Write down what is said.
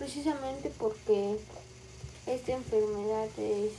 precisamente porque esta enfermedad es